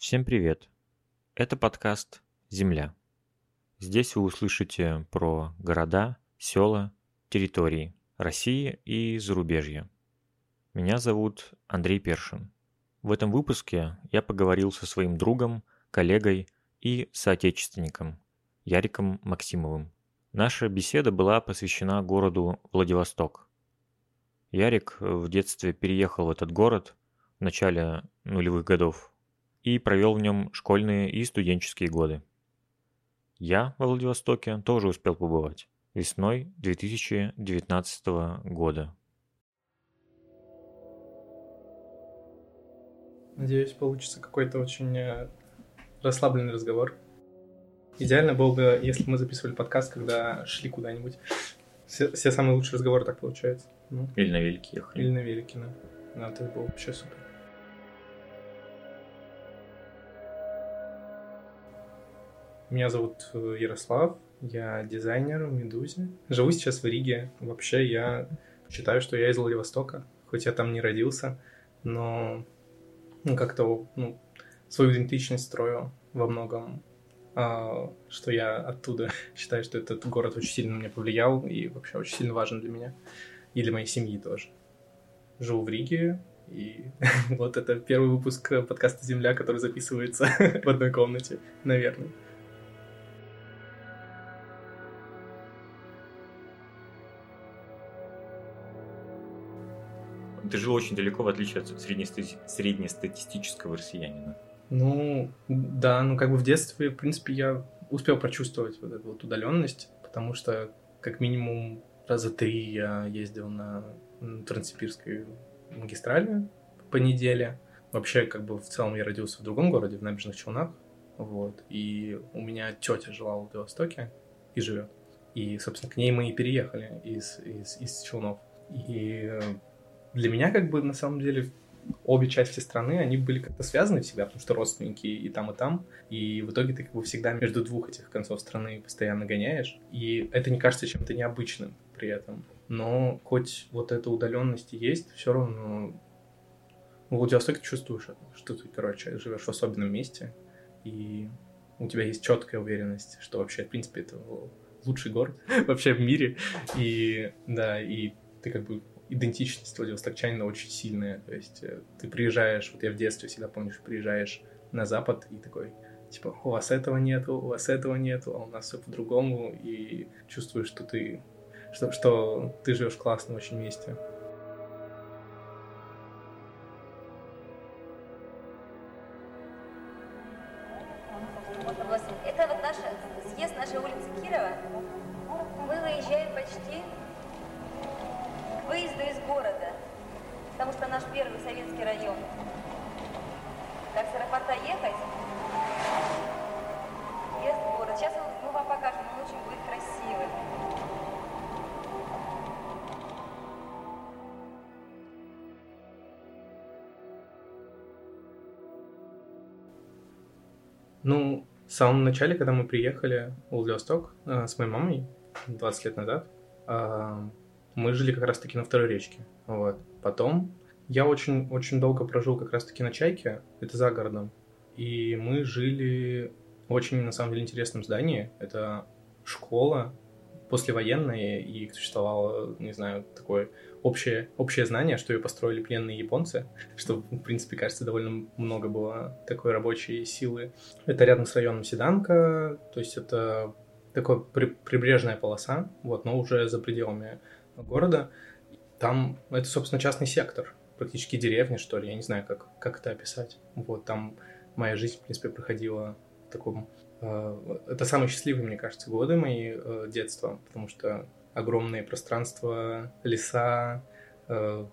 Всем привет! Это подкаст «Земля». Здесь вы услышите про города, села, территории России и зарубежья. Меня зовут Андрей Першин. В этом выпуске я поговорил со своим другом, коллегой и соотечественником Яриком Максимовым. Наша беседа была посвящена городу Владивосток. Ярик в детстве переехал в этот город в начале нулевых годов и провел в нем школьные и студенческие годы. Я во Владивостоке тоже успел побывать весной 2019 года. Надеюсь, получится какой-то очень э, расслабленный разговор. Идеально было бы, если мы записывали подкаст, когда шли куда-нибудь. Все, все самые лучшие разговоры так получаются. Ну. Или на велике ехали. Или на велике, да. Ну, это было вообще супер. Меня зовут э, Ярослав, я дизайнер в Медузе. Живу сейчас в Риге. Вообще я считаю, что я из Владивостока, хоть я там не родился, но ну, как-то ну, свою идентичность строю во многом, а, что я оттуда считаю, что этот город очень сильно на меня повлиял и вообще очень сильно важен для меня и для моей семьи тоже. Живу в Риге, и вот это первый выпуск подкаста «Земля», который записывается в одной комнате, наверное. Ты жил очень далеко, в отличие от среднестатистического россиянина. Ну, да, ну как бы в детстве, в принципе, я успел прочувствовать вот эту вот удаленность, потому что как минимум раза три я ездил на Транссибирской магистрали по неделе. Вообще, как бы в целом я родился в другом городе, в Набережных Челнах, вот, и у меня тетя жила в Владивостоке и живет. И, собственно, к ней мы и переехали из, из, из Челнов. И для меня как бы на самом деле обе части страны, они были как-то связаны в себя, потому что родственники и там, и там. И в итоге ты как бы всегда между двух этих концов страны постоянно гоняешь. И это не кажется чем-то необычным при этом. Но хоть вот эта удаленность есть, все равно в Владивостоке чувствуешь, что ты, короче, живешь в особенном месте, и у тебя есть четкая уверенность, что вообще, в принципе, это лучший город вообще в мире. И да, и ты как бы идентичность владивостокчанина очень сильная. То есть э, ты приезжаешь, вот я в детстве всегда помню, что приезжаешь на Запад и такой, типа, у вас этого нету, у вас этого нету, а у нас все по-другому, и чувствуешь, что ты, что, что ты живешь в классном очень месте. Ну, в самом начале, когда мы приехали в Владивосток э, с моей мамой 20 лет назад, э, мы жили как раз-таки на второй речке. Вот. Потом я очень-очень долго прожил как раз-таки на Чайке, это за городом. И мы жили в очень, на самом деле, интересном здании. Это школа послевоенная, и существовало, не знаю, такое общее, общее знание, что ее построили пленные японцы, что, в принципе, кажется, довольно много было такой рабочей силы. Это рядом с районом Седанка, то есть это такая при, прибрежная полоса, вот, но уже за пределами города. Там это, собственно, частный сектор, практически деревня, что ли, я не знаю, как, как это описать. Вот, там моя жизнь, в принципе, проходила в таком... Э, это самые счастливые, мне кажется, годы мои э, детства, потому что огромные пространства, леса, э,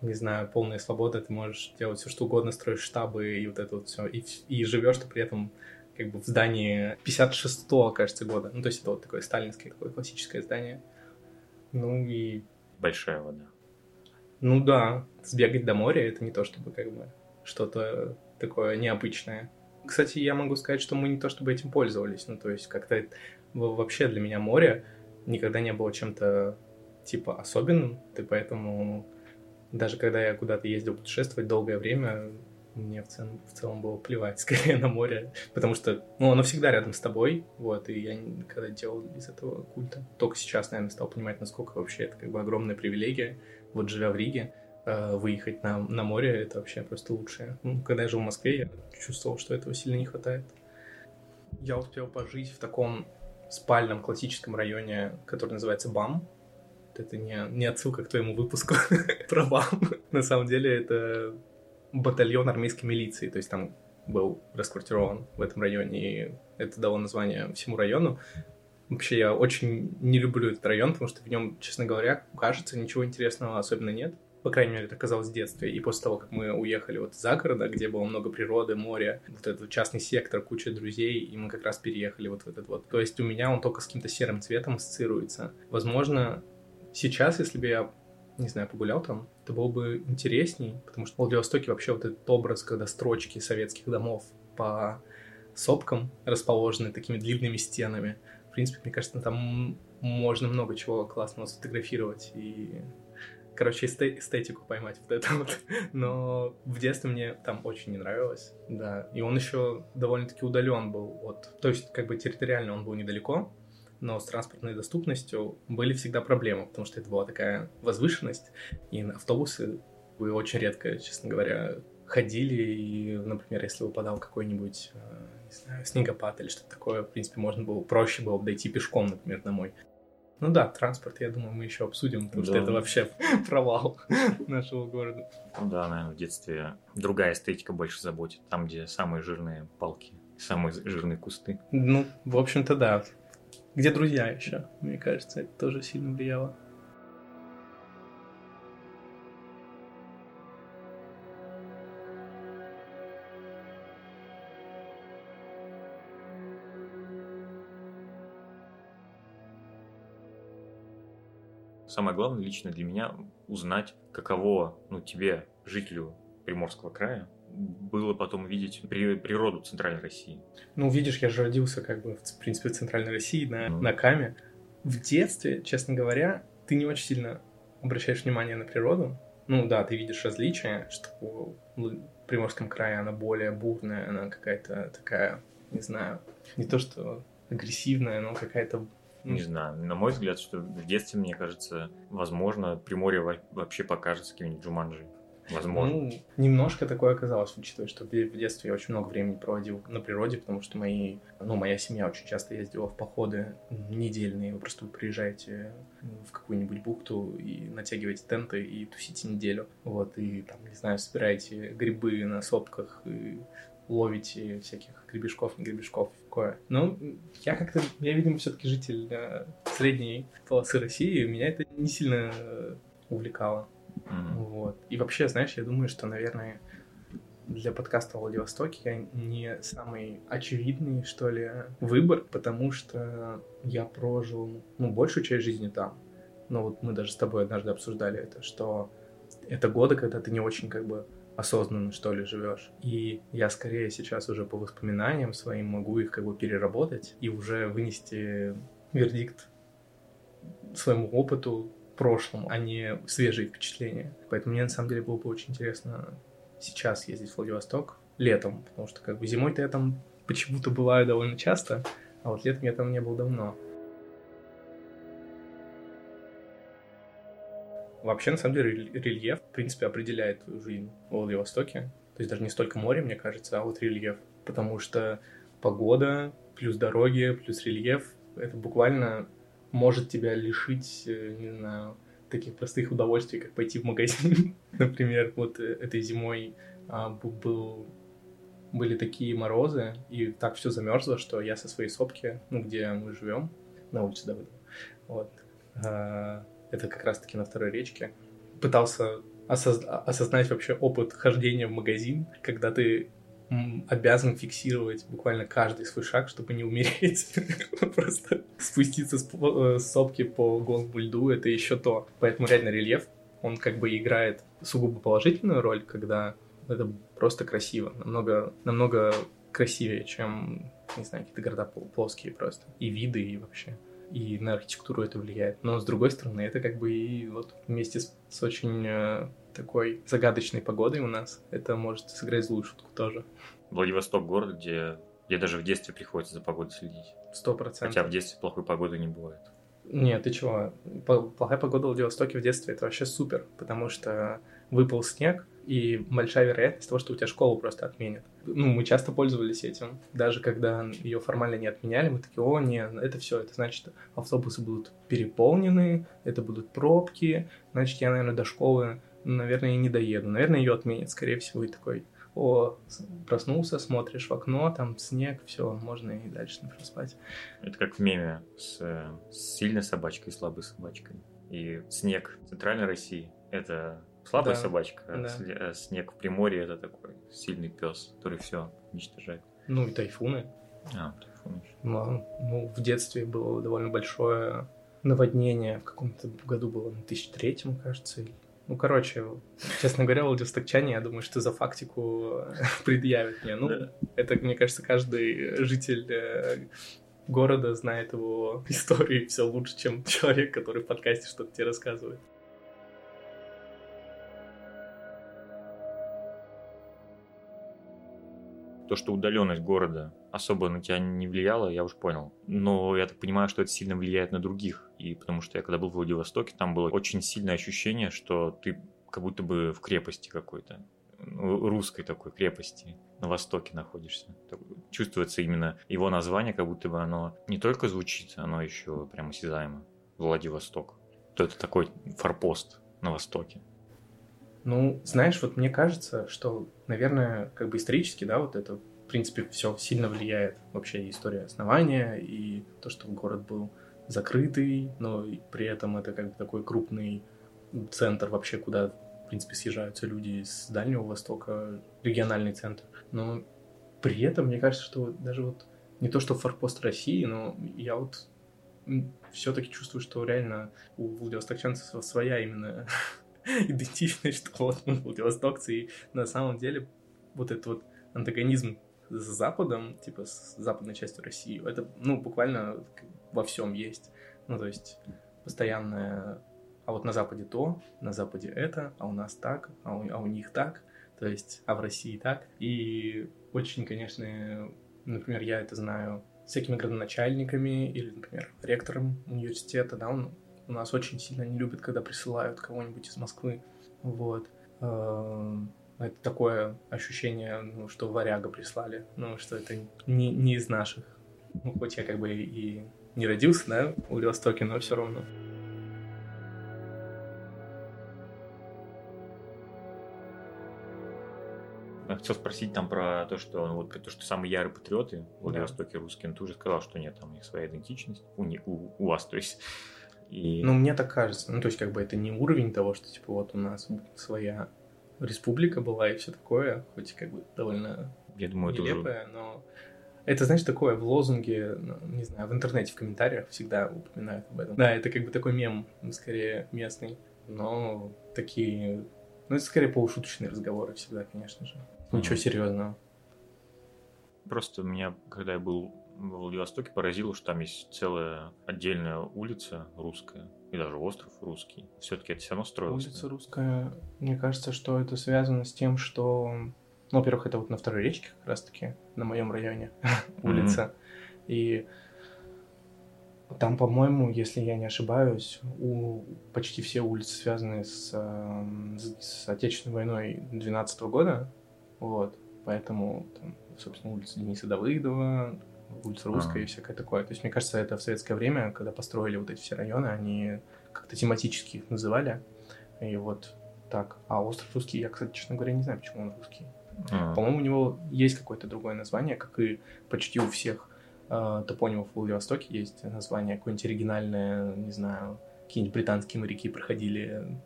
не знаю, полная свобода, ты можешь делать все что угодно, строишь штабы и вот это вот все, и, и живешь ты при этом как бы в здании 56-го, кажется, года. Ну, то есть это вот такое сталинское, такое классическое здание. Ну и... Большая вода. Ну да, сбегать до моря это не то чтобы как бы что-то такое необычное. Кстати, я могу сказать, что мы не то чтобы этим пользовались. Ну, то есть как-то вообще для меня море никогда не было чем-то типа особенным, и поэтому даже когда я куда-то ездил путешествовать долгое время, мне в целом, в целом было плевать скорее на море, потому что, ну, оно всегда рядом с тобой, вот, и я когда делал из этого культа, только сейчас, наверное, стал понимать, насколько вообще это как бы огромная привилегия, вот живя в Риге, выехать на, на море, это вообще просто лучшее. Ну, когда я жил в Москве, я чувствовал, что этого сильно не хватает. Я успел пожить в таком спальном классическом районе, который называется БАМ. Это не, не отсылка к твоему выпуску про БАМ. На самом деле это батальон армейской милиции, то есть там был расквартирован в этом районе, и это дало название всему району. Вообще, я очень не люблю этот район, потому что в нем, честно говоря, кажется, ничего интересного особенно нет. По крайней мере, это казалось в детстве. И после того, как мы уехали вот за города, где было много природы, моря, вот этот частный сектор, куча друзей, и мы как раз переехали вот в этот вот. То есть у меня он только с каким-то серым цветом ассоциируется. Возможно, сейчас, если бы я не знаю, погулял там, это было бы интересней, потому что в Владивостоке вообще вот этот образ, когда строчки советских домов по сопкам расположены такими длинными стенами. В принципе, мне кажется, там можно много чего классного сфотографировать и короче, эстетику поймать вот это вот. Но в детстве мне там очень не нравилось, да. И он еще довольно-таки удален был от... То есть, как бы территориально он был недалеко, но с транспортной доступностью были всегда проблемы, потому что это была такая возвышенность, и на автобусы вы очень редко, честно говоря, ходили, и, например, если выпадал какой-нибудь, э, не знаю, снегопад или что-то такое, в принципе, можно было, проще было бы дойти пешком, например, домой. Ну да, транспорт, я думаю, мы еще обсудим, потому да. что это вообще провал нашего города. Ну да, наверное, в детстве другая эстетика больше заботит, там, где самые жирные палки, самые жирные кусты. Ну, в общем-то, да. Где друзья еще, мне кажется, это тоже сильно влияло. Самое главное лично для меня узнать, каково ну, тебе, жителю Приморского края, было потом видеть при, природу Центральной России. Ну, видишь, я же родился как бы, в принципе, в Центральной России, на, mm. на Каме. В детстве, честно говоря, ты не очень сильно обращаешь внимание на природу. Ну да, ты видишь различия, что в Приморском крае она более бурная, она какая-то такая, не знаю, не то что агрессивная, но какая-то не знаю, на мой взгляд, что в детстве, мне кажется, возможно, Приморье вообще покажется каким-нибудь Джуманджи. Возможно. Ну, немножко такое оказалось, учитывая, что в детстве я очень много времени проводил на природе, потому что мои, ну, моя семья очень часто ездила в походы недельные. Вы просто приезжаете в какую-нибудь бухту и натягиваете тенты и тусите неделю. Вот, и там, не знаю, собираете грибы на сопках и ловите всяких гребешков, не гребешков, такое. Ну, я как-то, я, видимо, все-таки житель э, средней полосы России, меня это не сильно э, увлекало. Mm-hmm. Вот. И вообще, знаешь, я думаю, что, наверное, для подкаста о Владивостоке я не самый очевидный, что ли, выбор, потому что я прожил, ну, большую часть жизни там. Но вот мы даже с тобой однажды обсуждали это, что это годы, когда ты не очень как бы осознанно, что ли, живешь. И я скорее сейчас уже по воспоминаниям своим могу их как бы переработать и уже вынести вердикт своему опыту прошлом, а не свежие впечатления. Поэтому мне на самом деле было бы очень интересно сейчас ездить в Владивосток летом, потому что как бы зимой-то я там почему-то бываю довольно часто, а вот летом я там не был давно. Вообще, на самом деле, рельеф, в принципе, определяет жизнь в Владивостоке. То есть даже не столько море, мне кажется, а вот рельеф. Потому что погода, плюс дороги, плюс рельеф, это буквально может тебя лишить, э, не знаю, таких простых удовольствий, как пойти в магазин. Например, вот э, этой зимой а, был, были такие морозы, и так все замерзло, что я со своей сопки, ну, где мы живем, на улице Давыдова, вот, а, это как раз-таки на второй речке, пытался осознать вообще опыт хождения в магазин, когда ты обязан фиксировать буквально каждый свой шаг, чтобы не умереть. Просто спуститься э, с сопки по голому льду — это еще то. Поэтому реально рельеф, он как бы играет сугубо положительную роль, когда это просто красиво. Намного, намного красивее, чем, не знаю, какие-то города плоские просто. И виды, и вообще. И на архитектуру это влияет. Но с другой стороны, это как бы и вот вместе с, с очень э, такой загадочной погодой у нас, это может сыграть злую шутку тоже. Владивосток город, где, где даже в детстве приходится за погодой следить. Сто процентов. Хотя в детстве плохой погоды не бывает. Нет, ты чего? Плохая погода в Владивостоке в детстве это вообще супер, потому что выпал снег, и большая вероятность того, что у тебя школу просто отменят. Ну, мы часто пользовались этим. Даже когда ее формально не отменяли, мы такие, о, нет, это все, это значит, автобусы будут переполнены, это будут пробки, значит, я, наверное, до школы, наверное, не доеду. Наверное, ее отменят, скорее всего, и такой, о, проснулся, смотришь в окно, там снег, все, можно и дальше, например, спать. Это как в меме с, с сильной собачкой и слабой собачкой. И снег в Центральной России — это слабая да. собачка, а да. а снег в Приморье — это такой сильный пес, который все уничтожает. Ну и тайфуны. А, тайфуны. Ну, ну, в детстве было довольно большое наводнение, в каком-то году было, на 1003 кажется, ну, короче, честно говоря, владивостокчане, я думаю, что за фактику предъявят мне. Ну, да. это, мне кажется, каждый житель э, города знает его историю все лучше, чем человек, который в подкасте что-то тебе рассказывает. То, что удаленность города особо на тебя не влияла, я уже понял. Но я так понимаю, что это сильно влияет на других. И потому что я когда был в Владивостоке, там было очень сильное ощущение, что ты как будто бы в крепости какой-то ну, русской такой крепости на востоке находишься. Чувствуется именно его название, как будто бы оно не только звучит, оно еще прямо осязаемо. Владивосток. То это такой форпост на востоке. Ну, знаешь, вот мне кажется, что, наверное, как бы исторически, да, вот это в принципе, все сильно влияет. Вообще история основания и то, что город был закрытый, но при этом это как бы такой крупный центр вообще, куда, в принципе, съезжаются люди с Дальнего Востока, региональный центр. Но при этом, мне кажется, что даже вот не то, что форпост России, но я вот все-таки чувствую, что реально у владивостокчанцев своя именно идентичность, что вот мы владивостокцы, и на самом деле вот этот вот антагонизм с Западом, типа с западной частью России, это, ну, буквально во всем есть. Ну, то есть постоянное, а вот на Западе то, на Западе это, а у нас так, а у, а у них так, то есть, а в России так. И очень, конечно, например, я это знаю всякими градоначальниками или, например, ректором университета, да, он у нас очень сильно не любит, когда присылают кого-нибудь из Москвы, вот. Эм, это такое ощущение, ну, что варяга прислали, ну, что это не, не из наших. Ну, хоть я как бы и не родился, да, в Владивостоке, но все равно. Я хотел спросить там про то, что ну, вот то, что самые ярые патриоты в Владивостоке да. русские, но ты уже сказал, что нет, там у них своя идентичность, у, не, у, у вас, то есть. И... Ну, мне так кажется. Ну, то есть, как бы это не уровень того, что, типа, вот у нас своя республика была и все такое, хоть как бы довольно Я думаю, нелепое, это уже... но это, знаешь, такое в лозунге, ну, не знаю, в интернете, в комментариях всегда упоминают об этом. Да, это как бы такой мем, скорее, местный, но такие... Ну, это скорее полушуточные разговоры всегда, конечно же. Ничего mm-hmm. серьезного. Просто меня, когда я был в Владивостоке, поразило, что там есть целая отдельная улица русская, и даже остров русский. Все-таки это все равно строилось. Улица русская, мне кажется, что это связано с тем, что, ну, во-первых, это вот на второй речке как раз-таки, на моем районе улица. И там, по-моему, если я не ошибаюсь, у почти все улицы связаны с, с Отечественной войной 12 года. Вот. Поэтому, там, собственно, улица Дениса Давыдова, улица Русская а. и всякое такое. То есть, мне кажется, это в советское время, когда построили вот эти все районы, они как-то тематически их называли. И вот так. А остров русский, я, кстати, честно говоря, не знаю, почему он русский. А. По-моему, у него есть какое-то другое название, как и почти у всех э, топонимов в Владивостоке есть название какое-нибудь оригинальное, не знаю, какие-нибудь британские моряки проходили,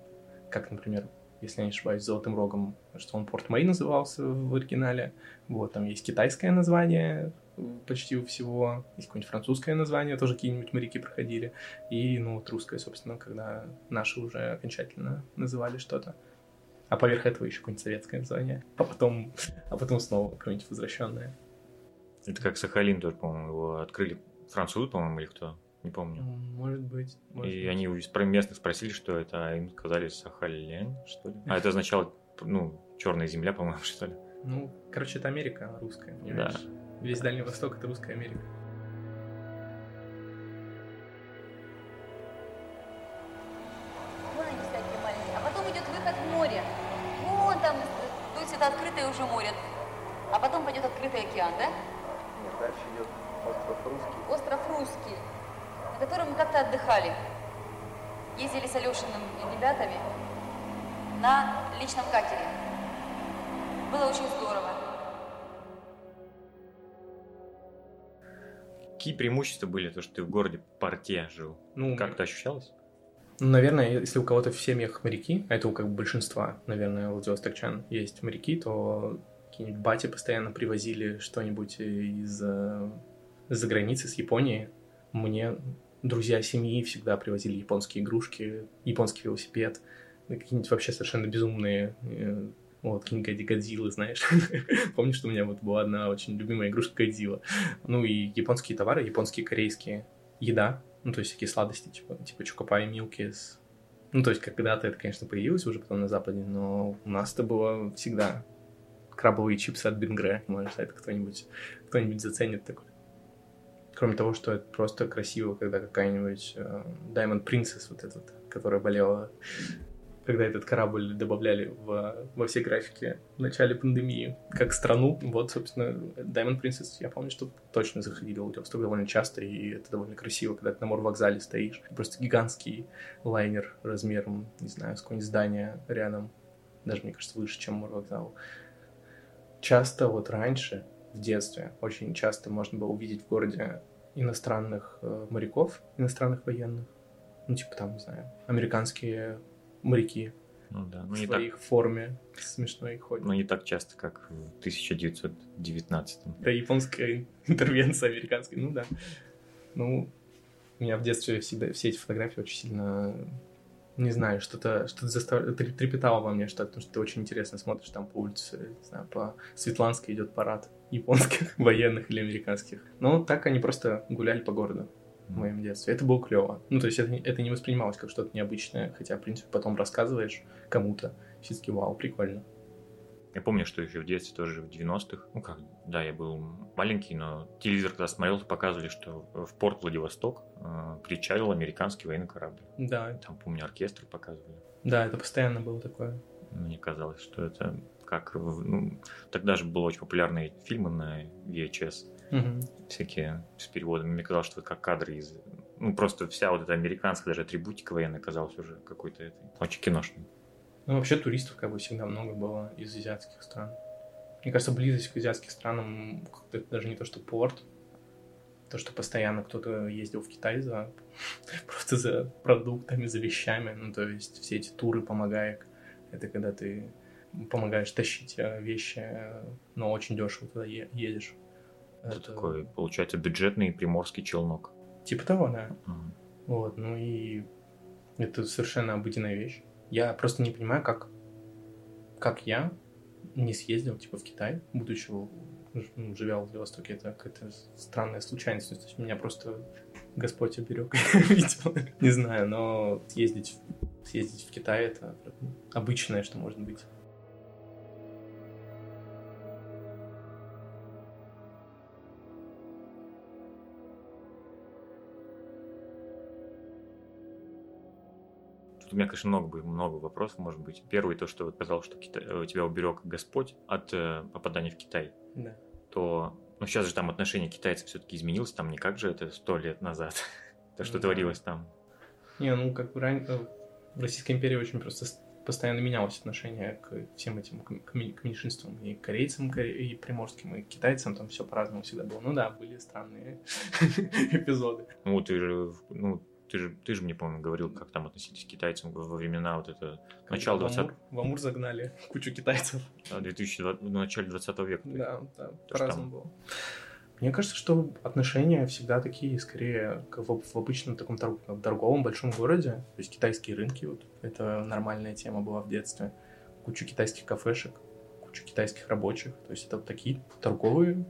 как, например, если я не ошибаюсь, Золотым Рогом, что он Порт Мэй назывался в оригинале. Вот, там есть китайское название, почти у всего. Есть какое-нибудь французское название, тоже какие-нибудь моряки проходили. И, ну, вот русское, собственно, когда наши уже окончательно называли что-то. А поверх этого еще какое-нибудь советское название. А потом, а потом снова какое-нибудь возвращенное. Это как Сахалин тоже, по-моему, его открыли французы, по-моему, или кто? не помню. Может быть. Может и быть. они у местных спросили, что это, а им сказали Сахалин, что ли? А это означало, ну, черная земля, по-моему, что ли? Ну, короче, это Америка русская, Да. Весь Дальний Восток — это русская Америка. Какие преимущества были, то, что ты в городе Порте жил? Ну, Как это ощущалось? Ну, наверное, если у кого-то в семьях моряки, а это у как бы большинства, наверное, владивостокчан есть моряки, то какие-нибудь бати постоянно привозили что-нибудь из э, за границы, с Японии. Мне друзья семьи всегда привозили японские игрушки, японский велосипед, какие-нибудь вообще совершенно безумные э, вот, какие-нибудь Годзиллы, знаешь. Помню, что у меня вот была одна очень любимая игрушка Годзилла. Ну и японские товары, японские, корейские, еда, ну то есть всякие сладости, типа, типа чокопай, милкис. Ну то есть когда-то это, конечно, появилось уже потом на Западе, но у нас это было всегда крабовые чипсы от Бингре, может, это кто-нибудь кто-нибудь заценит такой. Кроме того, что это просто красиво, когда какая-нибудь э, Diamond Princess, вот эта, вот, которая болела, когда этот корабль добавляли в, во все графики в начале пандемии, как страну. Вот, собственно, Diamond Princess, я помню, что точно заходили в Владивосток довольно часто, и это довольно красиво, когда ты на морвокзале стоишь. Просто гигантский лайнер размером, не знаю, с какое-нибудь здание рядом, даже, мне кажется, выше, чем морвокзал. Часто вот раньше, в детстве, очень часто можно было увидеть в городе иностранных э, моряков, иностранных военных. Ну, типа там, не знаю, американские моряки Ну да, ну в не, так, своих форме смешной ходят. ну не так часто, как в 1919 Это японская интервенция американская, ну да. Ну, меня в детстве всегда все эти фотографии очень сильно, не знаю, что-то что застав... трепетало во мне, что потому что ты очень интересно смотришь там по улице, не знаю, по Светланской идет парад японских военных или американских. Но так они просто гуляли по городу в моем детстве. Это было клево. Ну, то есть это, это не воспринималось как что-то необычное, хотя, в принципе, потом рассказываешь кому-то, все-таки, вау, прикольно. Я помню, что еще в детстве тоже в 90-х, ну как, да, я был маленький, но телевизор когда смотрел, то показывали, что в порт Владивосток э, причалил американский военный корабль. Да, Там, помню, оркестр показывали. да, это постоянно было такое. Мне казалось, что это как... Ну, тогда же были очень популярные фильмы на VHS, Мгм. всякие с переводами. Мне казалось, что это как кадры из... Ну, просто вся вот эта американская даже атрибутика военная казалась уже какой-то этой, очень киношной. Ну, вообще туристов как бы всегда много было из азиатских стран. Мне кажется, близость к азиатским странам как-то это даже не то, что порт, то, что постоянно кто-то ездил в Китай за просто за продуктами, за вещами. Ну, то есть все эти туры помогаек. Это когда ты помогаешь тащить э, вещи, э, но очень дешево туда е- едешь. Это такой, получается, бюджетный приморский челнок. Типа того, да. Мгм. Вот, ну и это совершенно обыденная вещь. Я просто не понимаю, как, как я не съездил, типа, в Китай, будучи, ну, живя в Владивостоке. Это какая-то странная случайность. То есть меня просто Господь оберег, видимо. Не знаю, но съездить, съездить в Китай — это обычное, что может быть. У меня, конечно, много, много вопросов, может быть. Первый, то, что вот сказал, что Китай- э, тебя уберег Господь от э, попадания в Китай, Да. то... Ну, сейчас же там отношение китайцев все-таки изменилось, там не как же это сто лет назад, то, что Ну да. творилось там. Не, ну, как бы ран- э, в Российской империи очень просто постоянно менялось отношение к всем этим, к, к ми- к меньшинствам, и корейцам, коре- и приморским, и китайцам, там все по-разному всегда было. Ну да, были странные эпизоды. Ну, ты же, ну, ты же, ты же мне, по-моему, говорил, как там относились к китайцам во времена вот это, начало в 20 Амур, в Амур загнали кучу китайцев. 2020, в начале 20 века. Да, да, по-разному там? было. Мне кажется, что отношения всегда такие, скорее, как в, в обычном таком тор- в торговом большом городе. То есть китайские рынки, вот, это нормальная тема была в детстве. Куча китайских кафешек, куча китайских рабочих. То есть это вот такие торговые,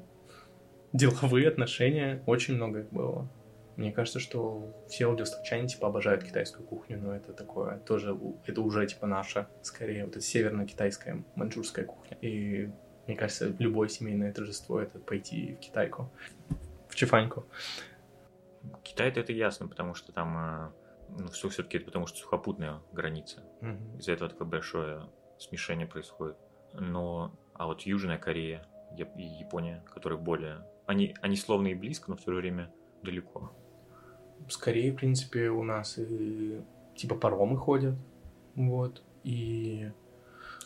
деловые отношения. Очень много их было. Мне кажется, что все владивостокчане, типа, обожают китайскую кухню, но это такое тоже, это уже, типа, наша, скорее, вот это северно-китайская, маньчжурская кухня. И мне кажется, любое семейное торжество — это пойти в китайку, в чифаньку. Китай это ясно, потому что там э, ну, все все-таки потому что сухопутная граница. Мгм. Из-за этого такое большое смешение происходит. Но, а вот Южная Корея и Япония, которые более... Они, они словно и близко, но в то же время далеко. Скорее, в принципе, у нас и типа паромы ходят, вот, и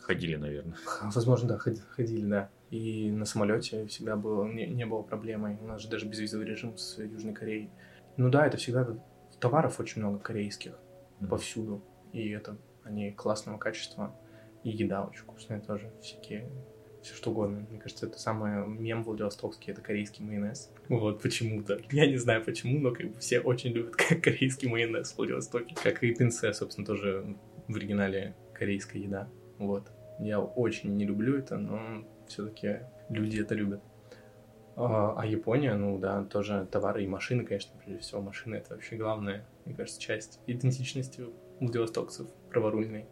Ходили, наверное. Возможно, да, ход- ходили, да. И на самолете всегда было, не, не было проблемой. У нас же даже безвизовый режим с Южной Кореей. Ну да, это всегда товаров очень много корейских Мгм. повсюду. И это они классного качества. И еда очень вкусная тоже. Всякие что угодно. Мне кажется, это самый мем Владивостокский, это корейский майонез. Вот почему-то. Я не знаю почему, но как бы все очень любят корейский майонез в Владивостоке. Как и пинце, собственно, тоже в оригинале корейская еда. Вот. Я очень не люблю это, но все-таки люди это любят. А а Япония, ну да, тоже товары и машины, конечно, прежде всего. Машины — это вообще главная, мне кажется, часть идентичности владивостокцев праворульной.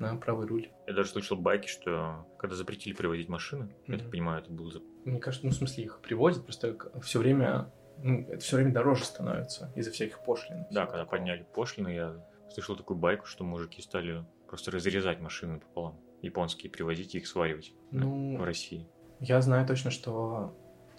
На правый руль. Я даже слышал байки, что когда запретили привозить машины, я так понимаю, это было за- Мне кажется, ну, в смысле, их привозят, просто все время, ну, это все время дороже становится из-за всяких пошлин. Да, когда такого. подняли пошлины, я слышал такую байку, что мужики стали просто разрезать машины пополам. Японские, привозить и их сваривать Ну, в России. Я знаю точно, что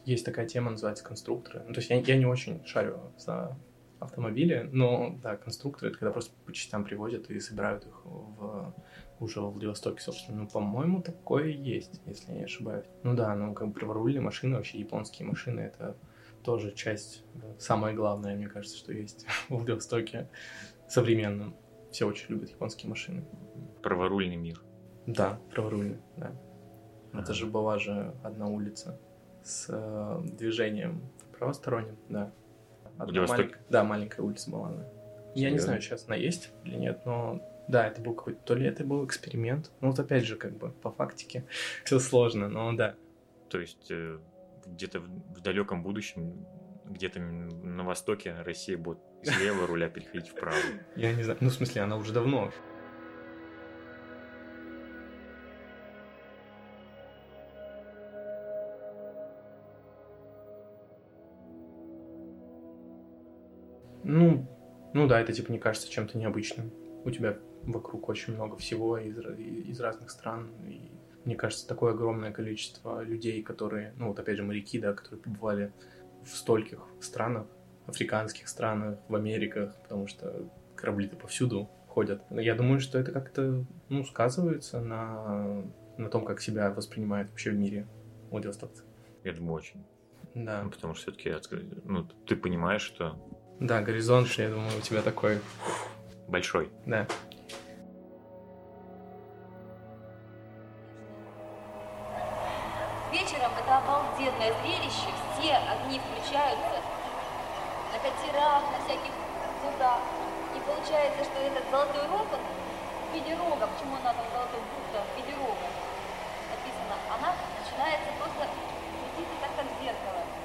есть такая тема, называется конструкторы. Ну, то есть я, я не очень шарю за автомобили, но да, конструкторы это когда просто по частям привозят и собирают их в уже во Владивостоке, собственно. Ну, по-моему, такое есть, если я не ошибаюсь. Ну да, ну как бы праворульные машины, вообще японские машины, это тоже часть, самое главное, мне кажется, что есть в Владивостоке современном. Все очень любят японские машины. Праворульный мир. Да, праворульный, да. Это Ага. же была же одна улица с э, движением правосторонним, да. Одна маленькая- да, маленькая улица была она. Я не знаю, сейчас она есть или нет, но да, это был какой-то, то ли это был эксперимент. Ну вот опять же, как бы, по фактике все сложно, но да. То есть э, где-то в, далеком будущем, где-то на востоке Россия будет левого руля переходить вправо. Я не знаю, ну в смысле, она уже давно. Ну, ну да, это типа не кажется чем-то необычным. У тебя вокруг очень много всего из, из разных стран. И мне кажется, такое огромное количество людей, которые, ну вот опять же моряки, да, которые побывали в стольких странах, африканских странах, в Америках, потому что корабли-то повсюду ходят. Я думаю, что это как-то, ну, сказывается на, на том, как себя воспринимают вообще в мире владивостокцы. Я думаю, очень. Да. Ну, потому что все-таки ну, ты понимаешь, что Да, горизонт, я думаю, у тебя такой, большой. да. Вечером это обалденное зрелище, все огни включаются на катерах, на всяких судах. И получается, что этот золотой рог, он в виде рога, почему он назван золотой будто в виде рога, написано, она начинается просто светиться так, как зеркало.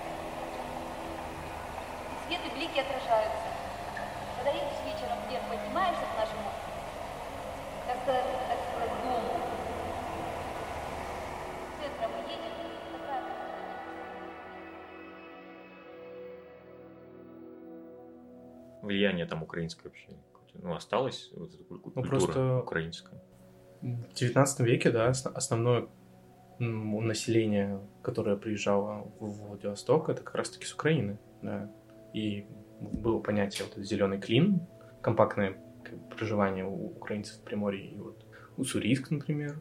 Свет и блики отражаются. Когда едешь вечером вверх, поднимаешься к нашему, так сказать, так сказать, дому, центром и едешь, такая Влияние там украинское вообще. Ну, осталось вот эта куль- культура просто- украинская. В 19 веке, да, ос- основное население, которое приезжало в Владивосток, это как раз-таки с Украины, да. И было понятие вот зеленый клин, компактное проживание у украинцев в Приморье, и вот Уссурийск, например,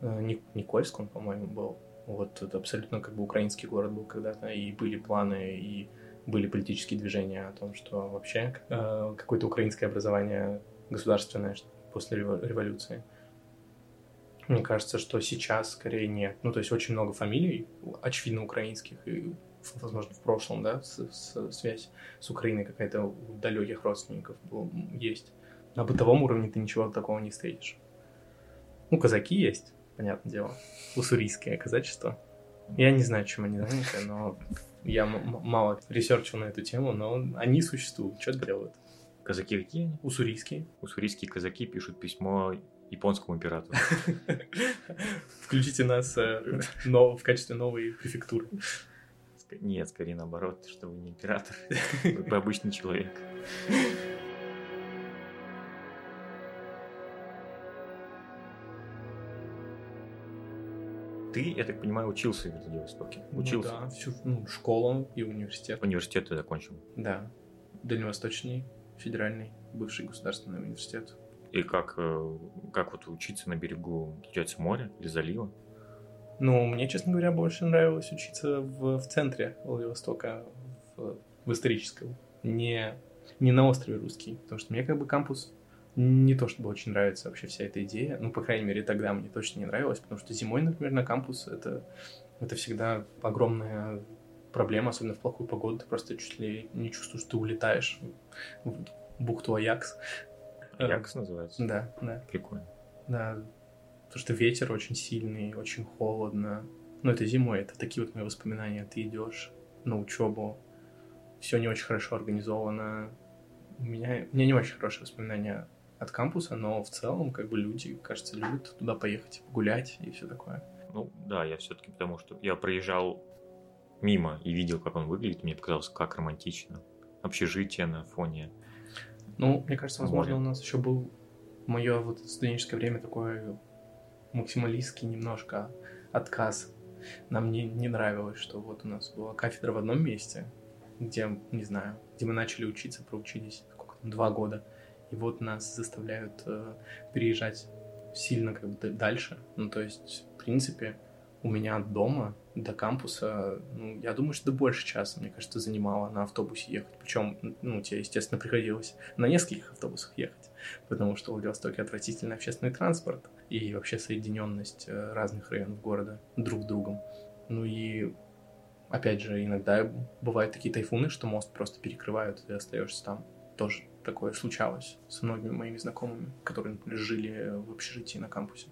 э, Ник- Никольск, он, по-моему, был. Вот это абсолютно как бы украинский город был когда-то, и были планы, и были политические движения о том, что вообще э, какое-то украинское образование государственное после рево- революции. Мне кажется, что сейчас скорее нет. Ну, то есть очень много фамилий, очевидно, украинских, и, возможно, в прошлом, да, с- с- связь с Украиной какая-то у далеких родственников был- есть. На бытовом уровне ты ничего такого не встретишь. Ну, казаки есть, понятное дело. Уссурийское казачество. Я не знаю, чем они заняты, но Я мало research ил на эту тему, но они существуют. Что делают? Казаки какие они? Уссурийские. Уссурийские казаки пишут письмо японскому императору. Включите нас э, в качестве новой префектуры. Нет, скорее наоборот, что вы не император, вы обычный человек. Ты, я так понимаю, учился в Владивостоке? Ну учился? Ну, да, всю ну, школу и университет. Университет ты закончил? Да. Дальневосточный федеральный бывший государственный университет. И как, э, как вот учиться на берегу, получается, моря или залива? Ну, мне, честно говоря, больше нравилось учиться в, в центре Владивостока, в, в историческом, не, не на острове Русский, потому что мне как бы кампус не то чтобы очень нравится вообще вся эта идея, ну, по крайней мере, тогда мне точно не нравилось, потому что зимой, например, на кампус это, это всегда огромная проблема, особенно в плохую погоду, ты просто чуть ли не чувствуешь, что ты улетаешь в бухту Аякс. Аякс называется? Да, да. Прикольно. Да, потому что ветер очень сильный, очень холодно. Но это зимой, это такие вот мои воспоминания. Ты идешь на учебу, все не очень хорошо организовано. У меня, у меня не очень хорошие воспоминания от кампуса, но в целом, как бы люди, кажется, любят туда поехать, гулять и все такое. Ну да, я все-таки потому что я проезжал мимо и видел, как он выглядит, мне показалось, как романтично. Общежитие на фоне. Ну, мне кажется, возможно, у нас еще был мое вот студенческое время такое максималистский немножко отказ. Нам не, не нравилось, что вот у нас была кафедра в одном месте, где, не знаю, где мы начали учиться, проучились сколько там, два года, и вот нас заставляют э, переезжать сильно как бы дальше. Ну, то есть, в принципе, у меня от дома до кампуса, ну, я думаю, что больше часа, мне кажется, занимало на автобусе ехать. Причем, ну, тебе, естественно, приходилось на нескольких автобусах ехать, потому что в Владивостоке отвратительный общественный транспорт и вообще соединенность э, разных районов города друг с другом. Ну и, опять же, иногда бывают такие тайфуны, что мост просто перекрывают, и ты остаешься там. Тоже такое случалось со многими моими знакомыми, которые жили в общежитии на кампусе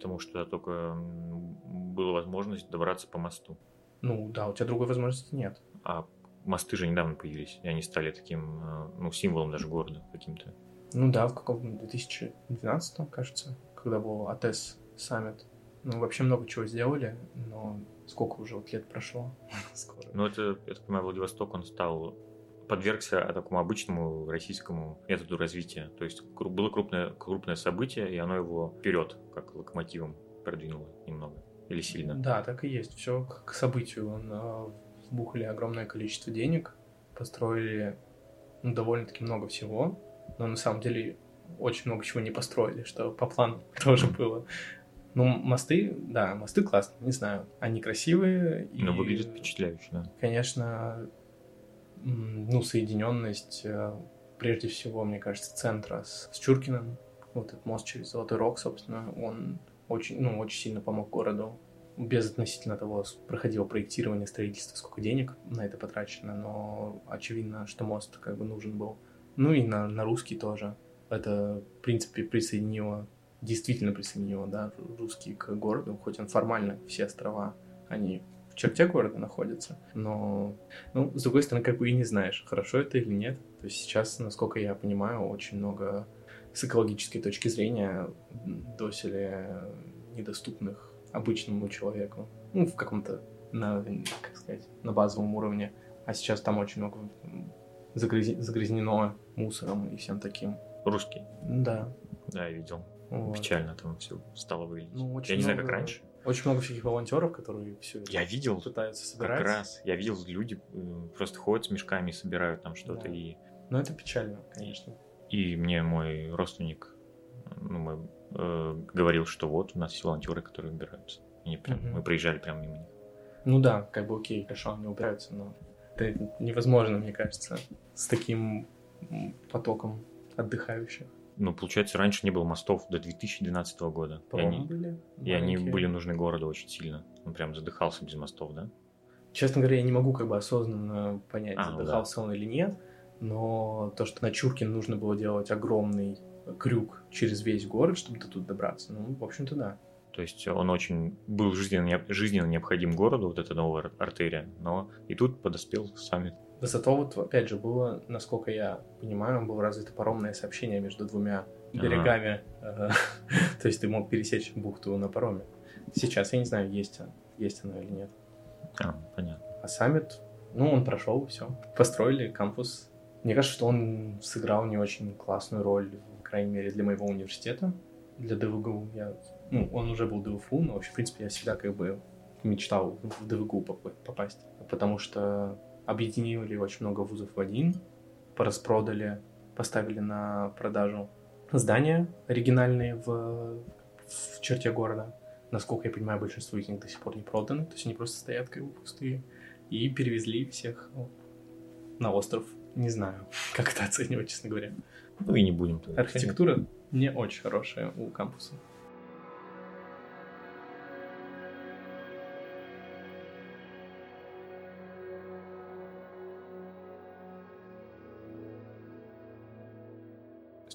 потому что только была возможность добраться по мосту. Ну да, у тебя другой возможности нет. А мосты же недавно появились, и они стали таким, э, ну, символом даже города каким-то. Ну да, в каком 2012, кажется, когда был АТЭС саммит. Ну, вообще много чего сделали, но сколько уже вот лет прошло? Скоро. Ну, это, я так понимаю, Владивосток, он стал подвергся такому обычному российскому методу развития. То есть было крупное, крупное событие, и оно его вперед, как локомотивом, продвинуло немного или сильно. Да, так и есть. Все к событию. Он, э, вбухали огромное количество денег, построили ну, довольно-таки много всего, но на самом деле очень много чего не построили, что по плану тоже было. Ну, мосты, да, мосты классные, не знаю. Они красивые. Но и, выглядят впечатляюще, да. Конечно, ну, соединенность, э, прежде всего, мне кажется, центра с, с Чуркиным. Вот этот мост через Золотой Рог, собственно, он очень, ну, очень сильно помог городу. Без относительно того, проходило проектирование, строительство, сколько денег на это потрачено, но очевидно, что мост как бы нужен был. Ну и на, на русский тоже. Это, в принципе, присоединило, действительно присоединило, да, русский к городу, хоть он формально все острова, они черте города находится. Но, ну, с другой стороны, как бы и не знаешь, хорошо это или нет. То есть сейчас, насколько я понимаю, очень много с экологической точки зрения доселе недоступных обычному человеку. Ну, в каком-то, на, как сказать, на базовом уровне. А сейчас там очень много загрязнено мусором и всем таким. Русский? Да. Да, я видел. Вот. Печально там все стало выглядеть. Ну, я не знаю, как раньше. Очень много всяких волонтеров, которые все я видел, пытаются собирать. Как раз. Я видел, люди э, просто ходят с мешками, собирают там что-то. Да. И... Ну, это печально, конечно. И мне мой родственник ну, мы, э, говорил, что вот у нас все волонтеры, которые убираются. И прям, угу. Мы проезжали прямо мимо них. Ну да, как бы окей, хорошо, они убираются, но это невозможно, мне кажется, с таким потоком отдыхающих. Ну, получается, раньше не было мостов до 2012 года. И они, были и они были нужны городу очень сильно. Он прям задыхался без мостов, да? Честно говоря, я не могу как бы осознанно понять, а, задыхался да. он или нет. Но то, что на Чуркин нужно было делать огромный крюк через весь город, чтобы до тут добраться, ну, в общем-то, да. То есть он очень был жизненно, жизненно необходим городу, вот эта новая артерия, но и тут подоспел саммит. Да зато вот, опять же, было, насколько я понимаю, было развито паромное сообщение между двумя берегами. Ага. То есть ты мог пересечь бухту на пароме. Сейчас я не знаю, есть, есть оно или нет. А, понятно. А саммит, ну, он прошел, все. Построили кампус. Мне кажется, что он сыграл не очень классную роль, по крайней мере, для моего университета, для ДВГУ. Я, ну, он уже был ДВФУ, но вообще, в принципе, я всегда как бы мечтал в ДВГУ попасть, потому что объединили очень много вузов в один, пораспродали, поставили на продажу здания оригинальные в, в черте города. Насколько я понимаю, большинство из них до сих пор не проданы, то есть они просто стоят как бы пустые. И перевезли всех на остров. Не знаю, как это оценивать, честно говоря. Ну и не будем. Архитектура не очень хорошая у кампуса.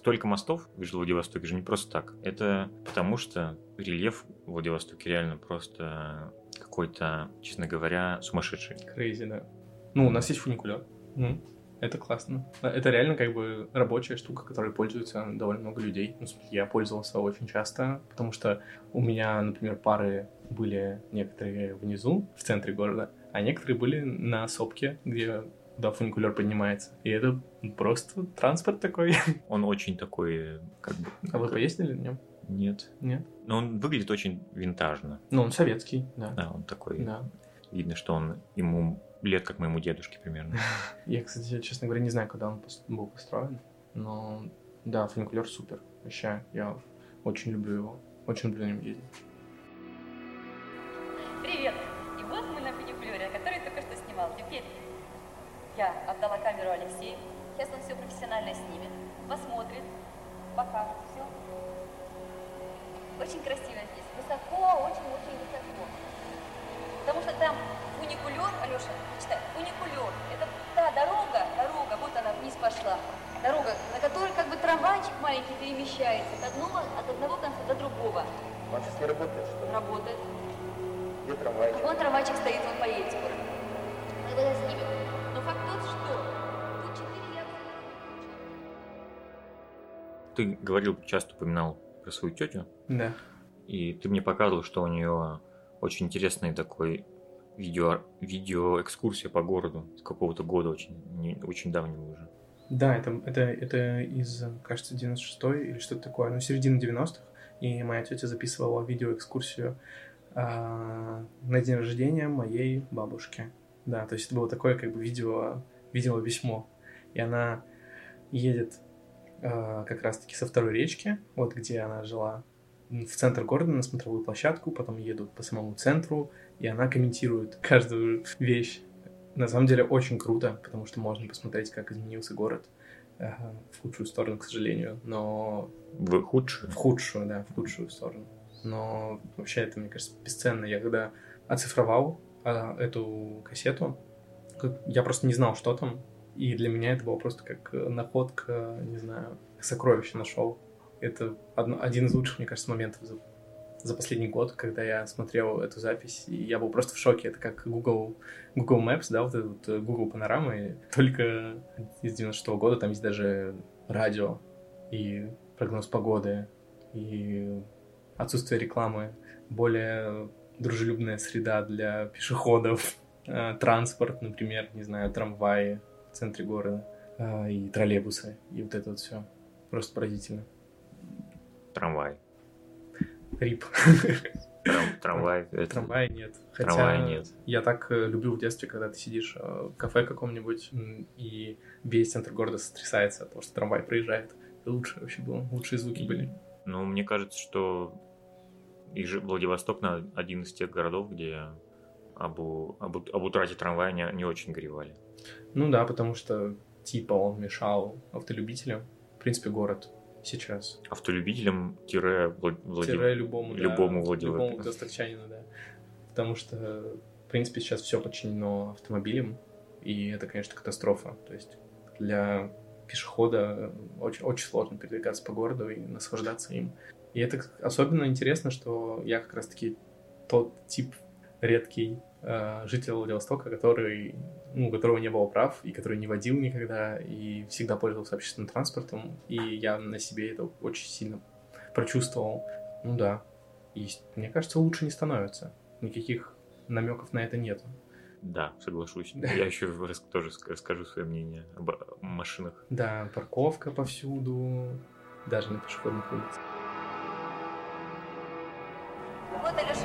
Столько мостов в Владивостоке же не просто так. Это потому что рельеф в Владивостоке реально просто какой-то, честно говоря, сумасшедший. Крейзи, да. Ну, у нас есть фуникулер. Mm. Это классно. Это реально как бы рабочая штука, которой пользуются довольно много людей. Ну, я пользовался очень часто, потому что у меня, например, пары были некоторые внизу, в центре города, а некоторые были на сопке, где да, фуникулер поднимается. И это просто транспорт такой. Он очень такой, как бы... А вы поездили на нем? Нет. Нет? Но он выглядит очень винтажно. Ну, он советский, да. Да, он такой... Да. Видно, что он ему лет как моему дедушке примерно. Я, кстати, честно говоря, не знаю, когда он был построен, но да, фуникулер супер. Вообще, я очень люблю его. Очень люблю на нем ездить. Ты говорил, часто упоминал про свою тетю. Да. И ты мне показывал, что у нее очень интересный такой видео, видео экскурсия по городу с какого-то года очень, не, очень давнего уже. Да, это, это, это из, кажется, 96-й или что-то такое, ну, середины 90-х. И моя тетя записывала видеоэкскурсию э, на день рождения моей бабушки. Да, то есть это было такое как бы видео, видео письмо. И она едет как раз-таки со второй речки, вот где она жила, в центр города на смотровую площадку, потом едут по самому центру, и она комментирует каждую вещь. На самом деле очень круто, потому что можно посмотреть, как изменился город э, в худшую сторону, к сожалению, но... В худшую? В худшую, да, в худшую сторону. Но вообще это, мне кажется, бесценно. Я когда оцифровал э, эту кассету, я просто не знал, что там, и для меня это было просто как находка, не знаю, сокровище нашел. Это одно, один из лучших, мне кажется, моментов за, за последний год, когда я смотрел эту запись, и я был просто в шоке. Это как Google, Google Maps, да, вот этот вот Google панорамы, только из 96 -го года там есть даже радио и прогноз погоды, и отсутствие рекламы, более дружелюбная среда для пешеходов, э, транспорт, например, не знаю, трамваи в центре города э, и троллейбусы, и вот это вот все. Просто поразительно. Трамвай. Рип. Трам, трамвай. Это... Трамвая нет. Хотя Трамвая нет. я так э, любил в детстве, когда ты сидишь э, в кафе каком-нибудь, и весь центр города сотрясается от того, что трамвай проезжает. Это лучше вообще было. Лучшие звуки были. Ну, мне кажется, что и Владивосток на один из тех городов, где об, об, об утрате трамвая не, не очень горевали. Ну да, потому что типа он мешал автолюбителям. В принципе, город сейчас. Автолюбителям тире Вла- Влади- Тире любому, да, любому Владивостоку. любому владивостокчанину, да. Потому что, в принципе, сейчас все подчинено автомобилям, и это, конечно, катастрофа. То есть для пешехода очень, очень сложно передвигаться по городу и наслаждаться им. И это особенно интересно, что я как раз-таки тот тип редкий э, житель Владивостока, который, ну, у которого не было прав, и который не водил никогда, и всегда пользовался общественным транспортом, и я на себе это очень сильно прочувствовал. Ну да, и мне кажется, лучше не становится. Никаких намеков на это нету. Да, соглашусь. Я еще тоже расскажу свое мнение об машинах. Да, парковка повсюду, даже на пешеходных улицах. Вот Алеша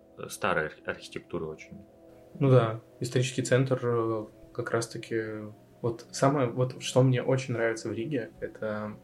старой архитектуры очень. Ну да, исторический центр э, как раз-таки... Вот самое, вот что мне очень нравится в Риге, это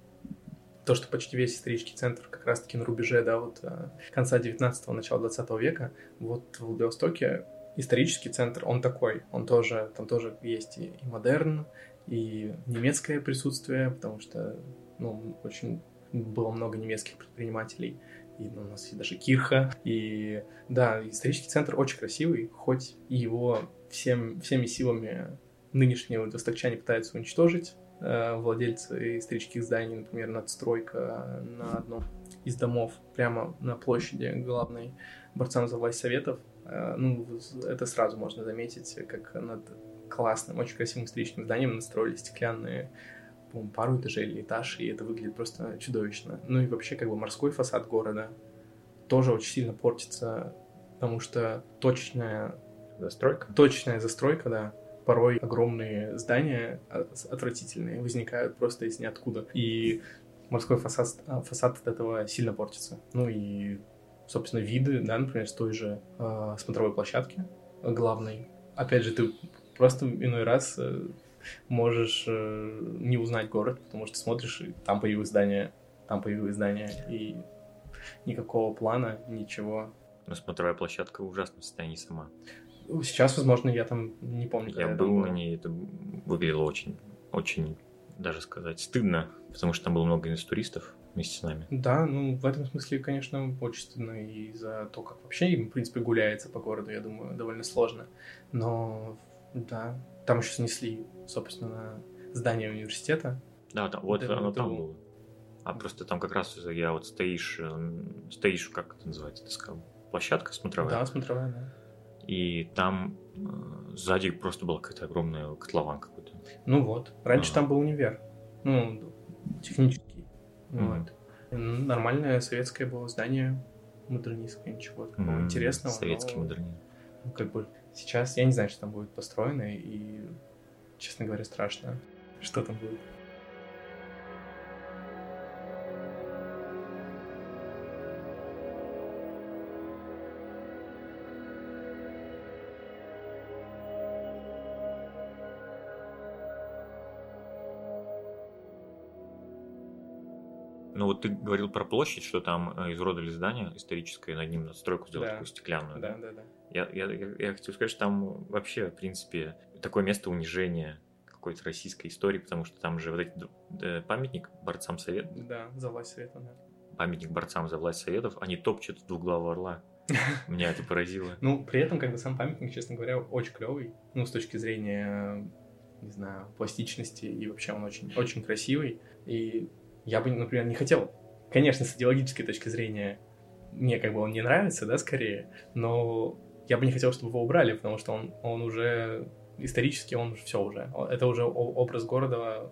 то, что почти весь исторический центр как раз-таки на рубеже, да, вот э, конца 19-го, начала 20 века, вот в Владивостоке исторический центр, он такой, он тоже, там тоже есть и, и модерн, и немецкое присутствие, потому что, ну, очень было много немецких предпринимателей, и у нас есть даже Кирха. И да, исторический центр очень красивый, хоть его всем, всеми силами нынешние востокчане пытаются уничтожить. Э, владельцы исторических зданий, например, надстройка на одном из домов прямо на площади главной борцам за власть советов. Э, ну, это сразу можно заметить, как над классным, очень красивым историческим зданием настроили стеклянные по-моему, пару этажей или этаж, и это выглядит просто чудовищно. Ну и вообще, как бы морской фасад города тоже очень сильно портится, потому что точная застройка, точная застройка, да, порой огромные здания отвратительные возникают просто из ниоткуда. И морской фасад, а, фасад от этого сильно портится. Ну и, собственно, виды, да, например, с той же э, смотровой площадки главной. Опять же, ты просто иной раз э, можешь э, не узнать город, потому что смотришь, и там появилось здание, там появилось здание, и никакого плана, ничего. Но смотровая площадка в ужасном состоянии сама. Сейчас, возможно, я там не помню. Я был на ней, это выглядело очень, очень, даже сказать, стыдно, потому что там было много туристов вместе с нами. Да, ну в этом смысле, конечно, очень стыдно и за то, как вообще им, в принципе, гуляется по городу, я думаю, довольно сложно. Но да, там еще снесли, собственно, здание университета. Да, да вот оно там было. А просто там как раз я вот стоишь, э, стоишь, как это называется, ты сказал, площадка смотровая. Да, смотровая, да. И там э, сзади просто была какая-то огромная котлован какой-то. Ну вот. Раньше а. там был универ. Ну, технический. Mm-hmm. Вот. Нормальное советское было здание, модернистское, ничего такого mm-hmm. интересного. Советский но... модернизм. Ну, как бы Сейчас я не знаю, что там будет построено, и, честно говоря, страшно, что там будет. Вот ты говорил про площадь, что там э, изуродовали здание историческое, над ним надстройку сделали да. такую стеклянную. Да, да, да. Я, я, я, я хочу сказать, что там вообще, в принципе, такое место унижения какой-то российской истории, потому что там же вот этот э, памятник борцам Советов. Да, за власть Советов, да. Памятник борцам за власть Советов, они топчут двуглавого орла. Меня это поразило. Ну, при этом, бы, сам памятник, честно говоря, очень клевый. Ну, с точки зрения, не знаю, пластичности, и вообще он очень, очень красивый. И я бы, например, не хотел, конечно, с идеологической точки зрения, мне как бы он не нравится, да, скорее, но я бы не хотел, чтобы его убрали, потому что он, он уже исторически, он все уже. Это уже образ города.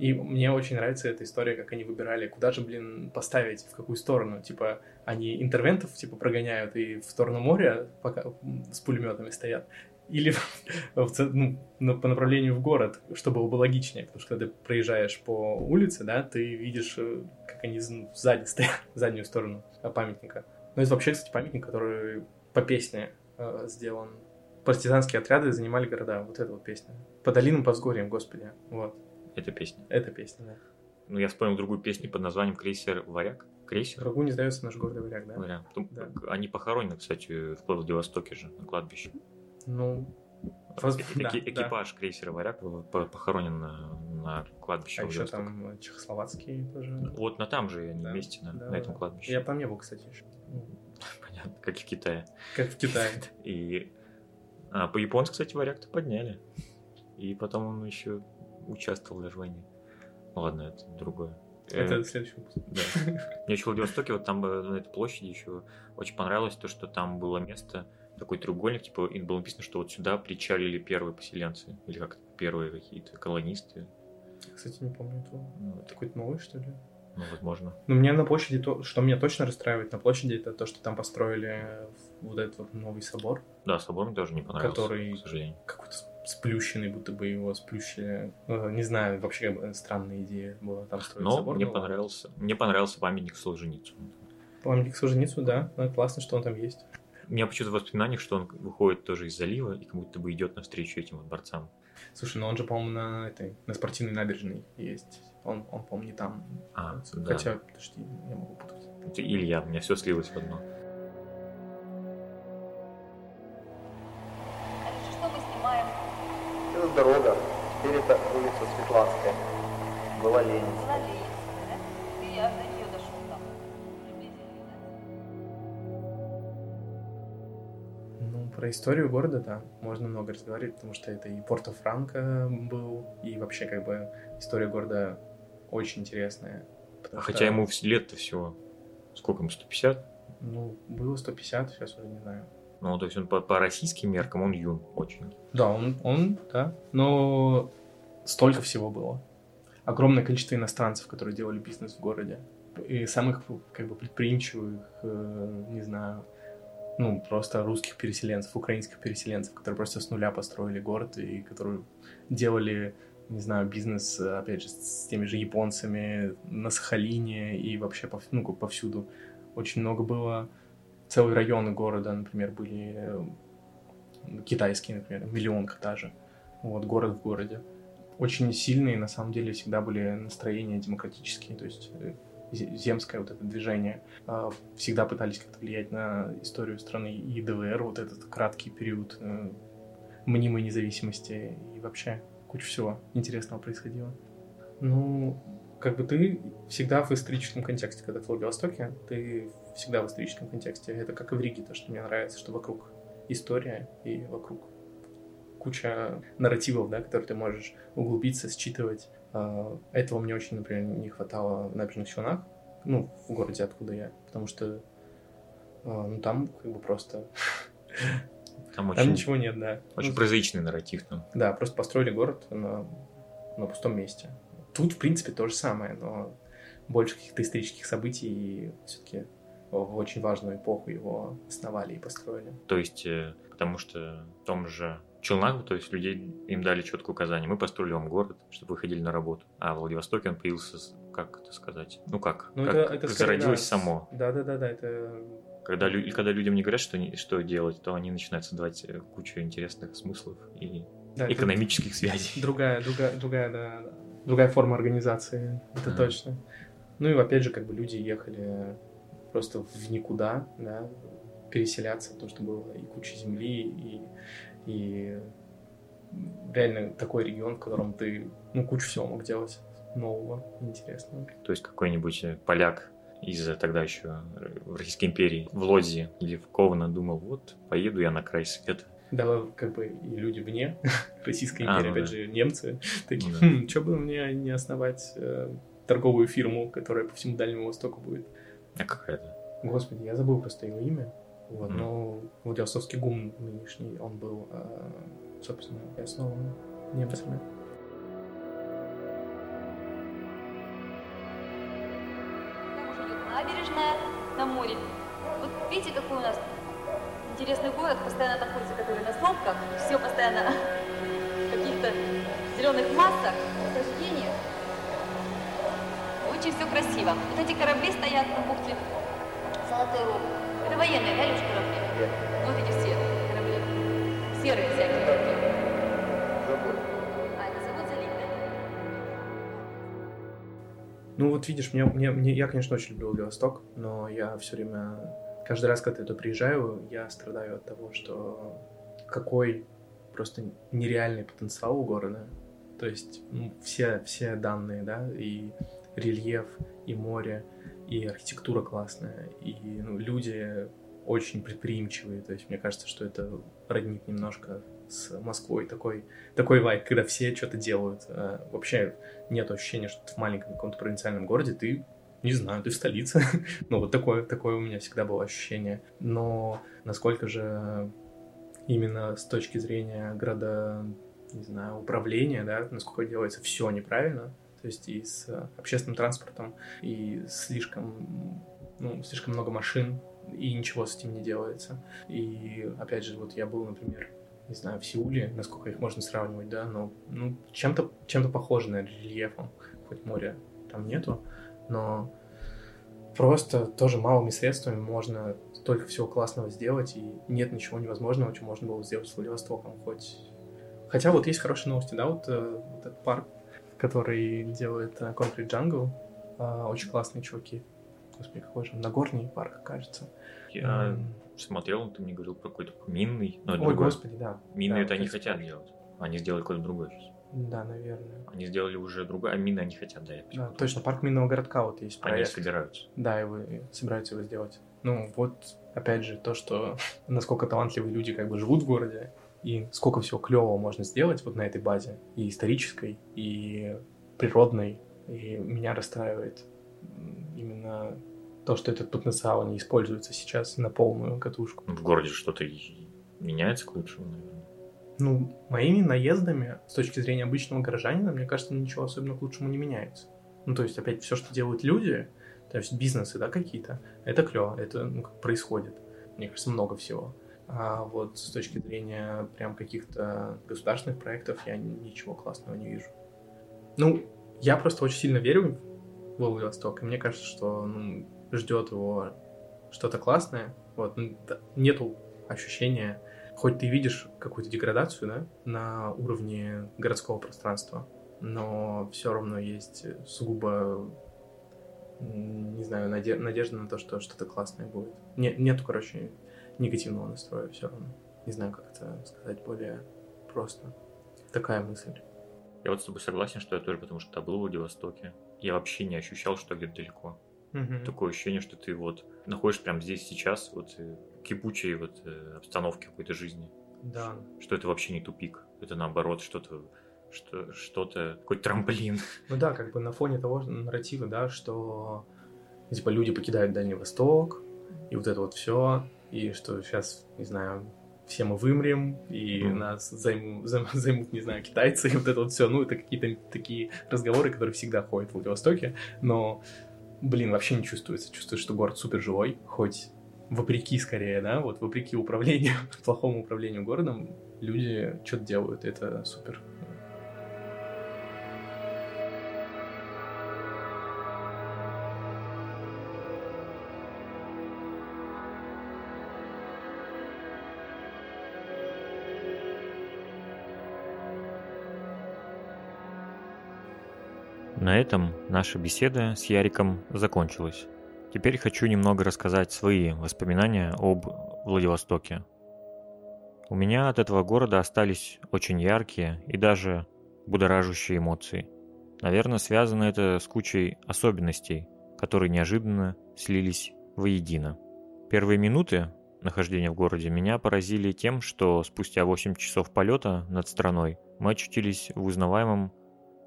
И мне очень нравится эта история, как они выбирали, куда же, блин, поставить, в какую сторону. Типа, они интервентов, типа, прогоняют и в сторону моря пока с пулеметами стоят. Или в, ну, по направлению в город, чтобы было бы логичнее. Потому что когда ты проезжаешь по улице, да, ты видишь, э, как они сзади стоят, в заднюю сторону памятника. Ну, это вообще, кстати, памятник, который по песне э, сделан. Партизанские отряды занимали города. Вот эта вот песня. По долинам, по взгорьям, господи. Вот. Это песня. Это песня, да. Ну, я вспомнил другую песню под названием «Крейсер Варяг». Крейсер? Врагу не сдается наш гордый варяг, да? Варяг. Да. Они похоронены, кстати, в Владивостоке же, на кладбище. Ну, воз- Эки- да, эки- да. Экипаж крейсера «Варяг» по- похоронен на, на кладбище А еще там э, чехословацкие тоже. Вот на там же они Да. вместе, на, Да, на этом кладбище. Я там не был, кстати, еще. Понятно, как и в Китае. Как в Китае. И а, по японцу, кстати, варяг-то подняли. И потом он еще участвовал даже в войне. Ну ладно, это другое. Э, Это следующий выпуск. да. Мне еще в Владивостоке, вот там э, на этой площади еще очень понравилось то, что там было место, такой треугольник, типа, и было написано, что вот сюда причалили первые поселенцы, или как первые какие-то колонисты. Кстати, не помню этого. Ну, Это какой-то новый, что ли? ну, возможно. Но мне на площади, то, что меня точно расстраивает на площади, это то, что там построили вот этот вот новый собор, Да, собор мне тоже не понравился, Который- к сожалению. какой-то сплющенный, будто бы его сплющили. Э, Не знаю, вообще странная идея была там строить Но собор. мне ну ладно. понравился, мне понравился памятник Солженицыну. Памятник Солженицыну, да. Ну, классно, что он там есть. У меня почему-то в воспоминаниях, что он выходит тоже из залива и как будто бы идет навстречу этим вот борцам. Слушай, ну он же, по-моему, на этой, на спортивной набережной есть. Он, он по-моему, не там. А, да. Хотя, подожди, я могу путать. Это Илья, у меня все слилось в одно. Что мы снимаем? Это дорога. Теперь это улица Светланская. Была Ленинская. Про историю города, да, можно много разговаривать, потому что это и Порто-Франко был, и вообще, как бы, история города очень интересная. потому Хотя что, ему лет-то всего, сколько ему, 150? Ну, было 150, сейчас уже не знаю. Ну, то есть он по, по российским меркам, он юн очень. Да, он, он, да, но столько всего было. Огромное количество иностранцев, которые делали бизнес в городе. И самых, как бы, предприимчивых, э, не знаю, ну, просто русских переселенцев, украинских переселенцев, которые просто с нуля построили город и которые делали, не знаю, бизнес, опять же, с теми же японцами на Сахалине и вообще пов- ну, повсюду. Очень много было. Целые районы города, например, были э, китайские, например, миллионка даже. Вот, город в городе. Очень сильные, на самом деле, всегда были настроения демократические, то есть э, земское вот это движение. а, Всегда пытались как-то влиять на историю страны и ДВР, вот этот краткий период э, мнимой независимости и вообще куча всего интересного происходило. Ну, как бы ты всегда в историческом контексте, когда ты в Владивостоке, ты всегда в историческом контексте. Это как и в Риге, то, что мне нравится, что вокруг история и вокруг куча нарративов, да, которые ты можешь углубиться, считывать. А, Этого мне очень, например, не хватало в Набережных Челнах, ну, в городе, откуда я, потому что а, ну, там как бы просто... Там Там очень, ничего нет, да. очень Ну, прозаичный нарратив там. да, просто построили город на, на пустом месте. Тут, в принципе, то же самое, но больше каких-то исторических событий, и все-таки в очень важную эпоху его основали и построили. То есть, э, потому что в том же Челнах, то есть людей им дали четкое указание. Мы построили вам город, чтобы вы ходили на работу. А в Владивостоке он появился, как это сказать? Ну как? Ну, как, это, это как скорее, зародилось да, само. Да-да-да, это... Когда, когда людям не говорят, что, что делать, то они начинают создавать э, кучу интересных смыслов и да, это экономических связей. Другая, другая, другая, да, да. другая форма организации, это Ага. точно. Ну и опять же, как бы люди ехали просто в никуда, да, переселяться, потому что было и куча земли, и, и реально такой регион, в котором ты, ну, кучу всего мог делать нового, интересного. То есть какой-нибудь э, поляк из э, тогда еще э, в Российской империи в Лодзи или в Ковно думал, вот, поеду я на край света. Да, как бы и люди вне Российской А, империи, ну опять да. же, немцы, такие, Ну да. хм, что бы мне не основать э, торговую фирму, которая по всему Дальнему Востоку будет А какая-то? Господи, я забыл просто его имя. Вот, Мгм. но Владивостокский гум нынешний, он был, э, собственно, и основан немцами. Там уже идет набережная на море. Вот видите, какой у нас интересный город, постоянно находится, который на сномках, все постоянно в каких-то зеленых массах, насаждениях. Очень все красиво. Вот эти корабли стоят на бухте Золотой Рог. Это военные, да, Леш, корабли? Нет, Ну, вот эти все корабли. Серые всякие такие. забыл. А, это завод залит, да? Ну вот видишь, мне, мне, мне, я, конечно, очень люблю Владивосток, но я все время, каждый раз, когда я туда приезжаю, я страдаю от того, что какой просто нереальный потенциал у города. То есть ну, все, все данные, да, и рельеф, и море, и архитектура классная, и ну, люди очень предприимчивые. То есть мне кажется, что это роднит немножко с Москвой такой, такой вайк, когда все что-то делают. А, вообще нет ощущения, что ты в маленьком каком-то провинциальном городе, ты, не знаю, ты в столице. ну, вот такое, такое у меня всегда было ощущение. Но насколько же именно с точки зрения города, не знаю, управления, да, насколько делается все неправильно, то есть и с общественным транспортом, и слишком, ну, слишком много машин, и ничего с этим не делается. И опять же, вот я был, например, не знаю, в Сеуле, насколько их можно сравнивать, да, но ну, чем-то чем похоже на рельефом, хоть моря там нету, но просто тоже малыми средствами можно столько всего классного сделать, и нет ничего невозможного, что можно было сделать с Владивостоком, хоть... Хотя вот есть хорошие новости, да, вот, э, вот этот парк, который делает э, Concrete Jungle, э, очень классные чуваки, господи, какой же, Нагорный парк, кажется. Я смотрел, ты мне говорил про какой-то минный, но Ой, другой. господи, да. Мины Да, это то они хотят делать. Они сделали какой-то другой сейчас. Да, наверное. Они сделали уже другой, а мины они хотят, да, я перепутал. точно, парк минного городка вот есть Они проект. собираются. Да, его собираются его сделать. Ну, вот, опять же, то, что насколько талантливые люди как бы живут в городе, и сколько всего клевого можно сделать вот на этой базе, и исторической, и природной, и меня расстраивает именно то, что этот потенциал не используется сейчас на полную катушку. В городе что-то меняется к лучшему, наверное. Ну, моими наездами, с точки зрения обычного горожанина, мне кажется, ничего особенно к лучшему не меняется. Ну, то есть, опять, все, что делают люди, то есть бизнесы, да, какие-то, это клево, это ну, происходит. Мне кажется, много всего. А вот с точки зрения прям каких-то государственных проектов я ничего классного не вижу. Ну, я просто очень сильно верю в Владивосток, и мне кажется, что ну, ждет его что-то классное. Вот, нету ощущения, хоть ты видишь какую-то деградацию, да, на уровне городского пространства, но все равно есть сугубо, не знаю, наде- надежда на то, что что-то классное будет. Не- нету, короче, негативного настроя все равно. Не знаю, как это сказать более просто. Такая мысль. Я вот с тобой согласен, что я тоже, потому что был в Владивостоке. Я вообще не ощущал, что где-то далеко. Мгм. Такое ощущение, что ты вот находишься прямо здесь сейчас, вот э, кипучей вот э, обстановке какой-то жизни. Да. Что это вообще не тупик. Это наоборот что-то, что, что-то, какой-то трамплин. Ну да, как бы на фоне того нарратива, да, что типа люди покидают Дальний Восток, и вот это вот все, и что сейчас, не знаю, все мы вымрем, и Мгм. нас займут, займ- займут, не знаю, китайцы, и вот это вот все. Ну, это какие-то такие разговоры, которые всегда ходят в Владивостоке, но, блин, вообще не чувствуется. Чувствуется, что город супер живой, хоть вопреки скорее, да, вот вопреки управлению, плохому управлению городом, люди что-то делают, это супер. На этом наша беседа с Яриком закончилась. Теперь хочу немного рассказать свои воспоминания об Владивостоке. У меня от этого города остались очень яркие и даже будоражащие эмоции. Наверное, связано это с кучей особенностей, которые неожиданно слились воедино. Первые минуты нахождения в городе меня поразили тем, что спустя 8 часов полета над страной мы очутились в узнаваемом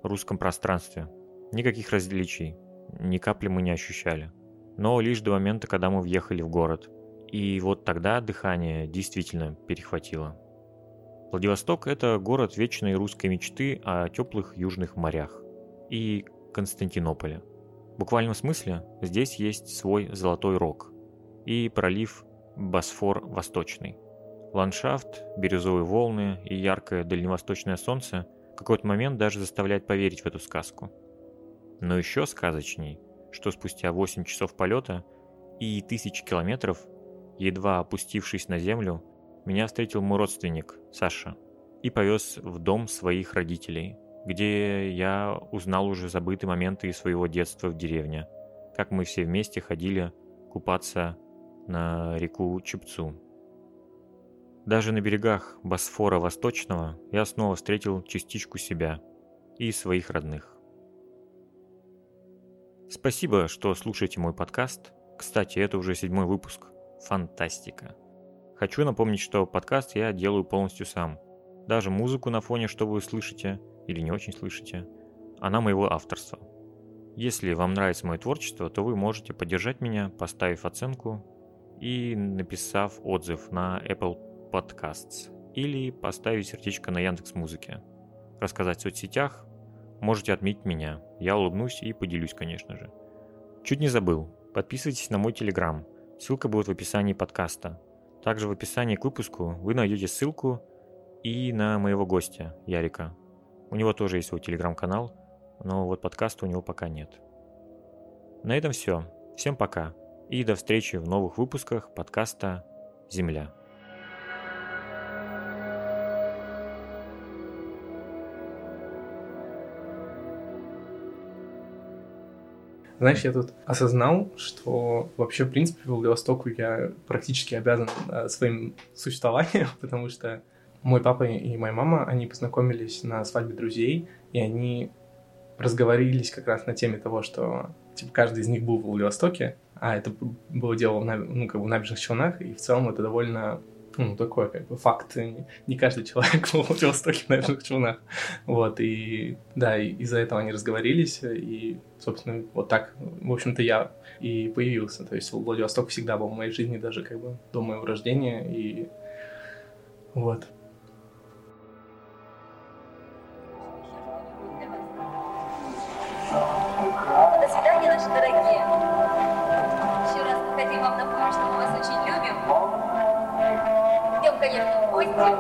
русском пространстве. Никаких различий, ни капли мы не ощущали. Но лишь до момента, когда мы въехали в город. И вот тогда дыхание действительно перехватило. Владивосток – это город вечной русской мечты о теплых южных морях и Константинополе. В буквальном смысле здесь есть свой золотой рог и пролив Босфор Восточный. Ландшафт, бирюзовые волны и яркое дальневосточное солнце в какой-то момент даже заставляет поверить в эту сказку. Но еще сказочней, что спустя 8 часов полета и тысячи километров, едва опустившись на землю, меня встретил мой родственник, Саша, и повез в дом своих родителей. где я узнал уже забытые моменты из своего детства в деревне, как мы все вместе ходили купаться на реку Чепцу. Даже на берегах Босфора Восточного я снова встретил частичку себя и своих родных. Спасибо, что слушаете мой подкаст. Кстати, это уже седьмой выпуск. Фантастика. Хочу напомнить, что подкаст я делаю полностью сам. Даже музыку на фоне, что вы слышите, или не очень слышите, она моего авторства. Если вам нравится мое творчество, то вы можете поддержать меня, поставив оценку и написав отзыв на Apple Podcasts или поставить сердечко на Яндекс Музыке. Рассказать в соцсетях, можете отметить меня. Я улыбнусь и поделюсь, конечно же. Чуть не забыл. Подписывайтесь на мой телеграм. Ссылка будет в описании подкаста. Также в описании к выпуску вы найдете ссылку и на моего гостя, Ярика. У него тоже есть свой телеграм-канал, но вот подкаста у него пока нет. На этом все. Всем пока. И до встречи в новых выпусках подкаста «Земля». Знаешь, я тут осознал, что вообще, в принципе, Владивостоку я практически обязан э, своим существованием, потому что мой папа и моя мама, они познакомились на свадьбе друзей, и они разговорились как раз на теме того, что типа каждый из них был в Владивостоке, а это было дело в, ну, как бы в набережных Челнах, и в целом это довольно ну, такой, как бы, факт. Не, каждый человек в Владивостоке на этих челнах. Вот, и, да, и из-за этого они разговорились, и, собственно, вот так, в общем-то, я и появился. То есть Владивосток всегда был в моей жизни, даже, как бы, до моего рождения, и вот. До конечно,